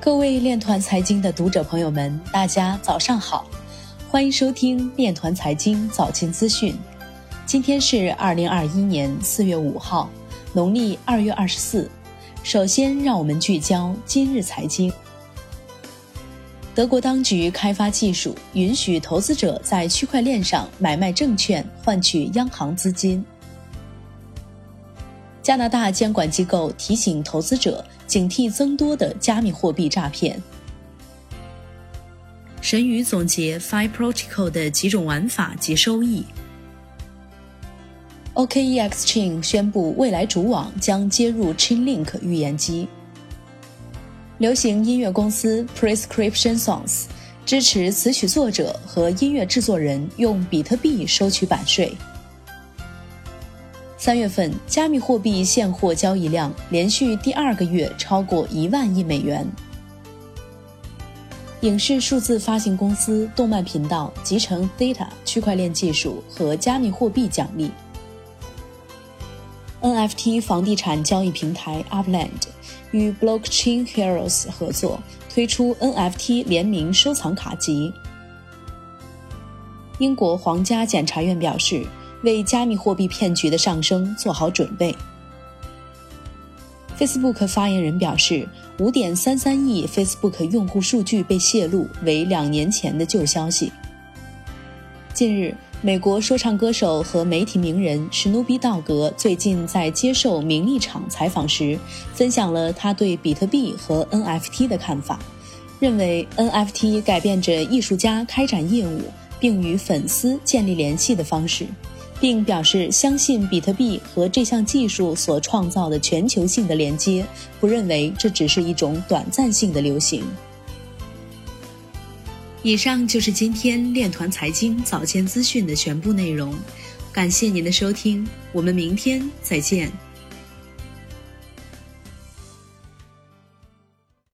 各位链团财经的读者朋友们，大家早上好，欢迎收听链团财经早间资讯。今天是二零二一年四月五号，农历二月二十四。首先，让我们聚焦今日财经。德国当局开发技术，允许投资者在区块链上买卖证券，换取央行资金。加拿大监管机构提醒投资者警惕增多的加密货币诈骗。神宇总结 Fi Protocol 的几种玩法及收益。OKEX Chain 宣布未来主网将接入 Chainlink 预言机。流行音乐公司 Prescription Songs 支持词曲作者和音乐制作人用比特币收取版税。三月份，加密货币现货交易量连续第二个月超过一万亿美元。影视数字发行公司动漫频道集成 Theta 区块链技术和加密货币奖励。NFT 房地产交易平台 Upland 与 Blockchain Heroes 合作推出 NFT 联名收藏卡集。英国皇家检察院表示。为加密货币骗局的上升做好准备。Facebook 发言人表示，五点三三亿 Facebook 用户数据被泄露为两年前的旧消息。近日，美国说唱歌手和媒体名人史努比道格最近在接受名利场采访时，分享了他对比特币和 NFT 的看法，认为 NFT 改变着艺术家开展业务并与粉丝建立联系的方式。并表示相信比特币和这项技术所创造的全球性的连接，不认为这只是一种短暂性的流行。以上就是今天链团财经早间资讯的全部内容，感谢您的收听，我们明天再见。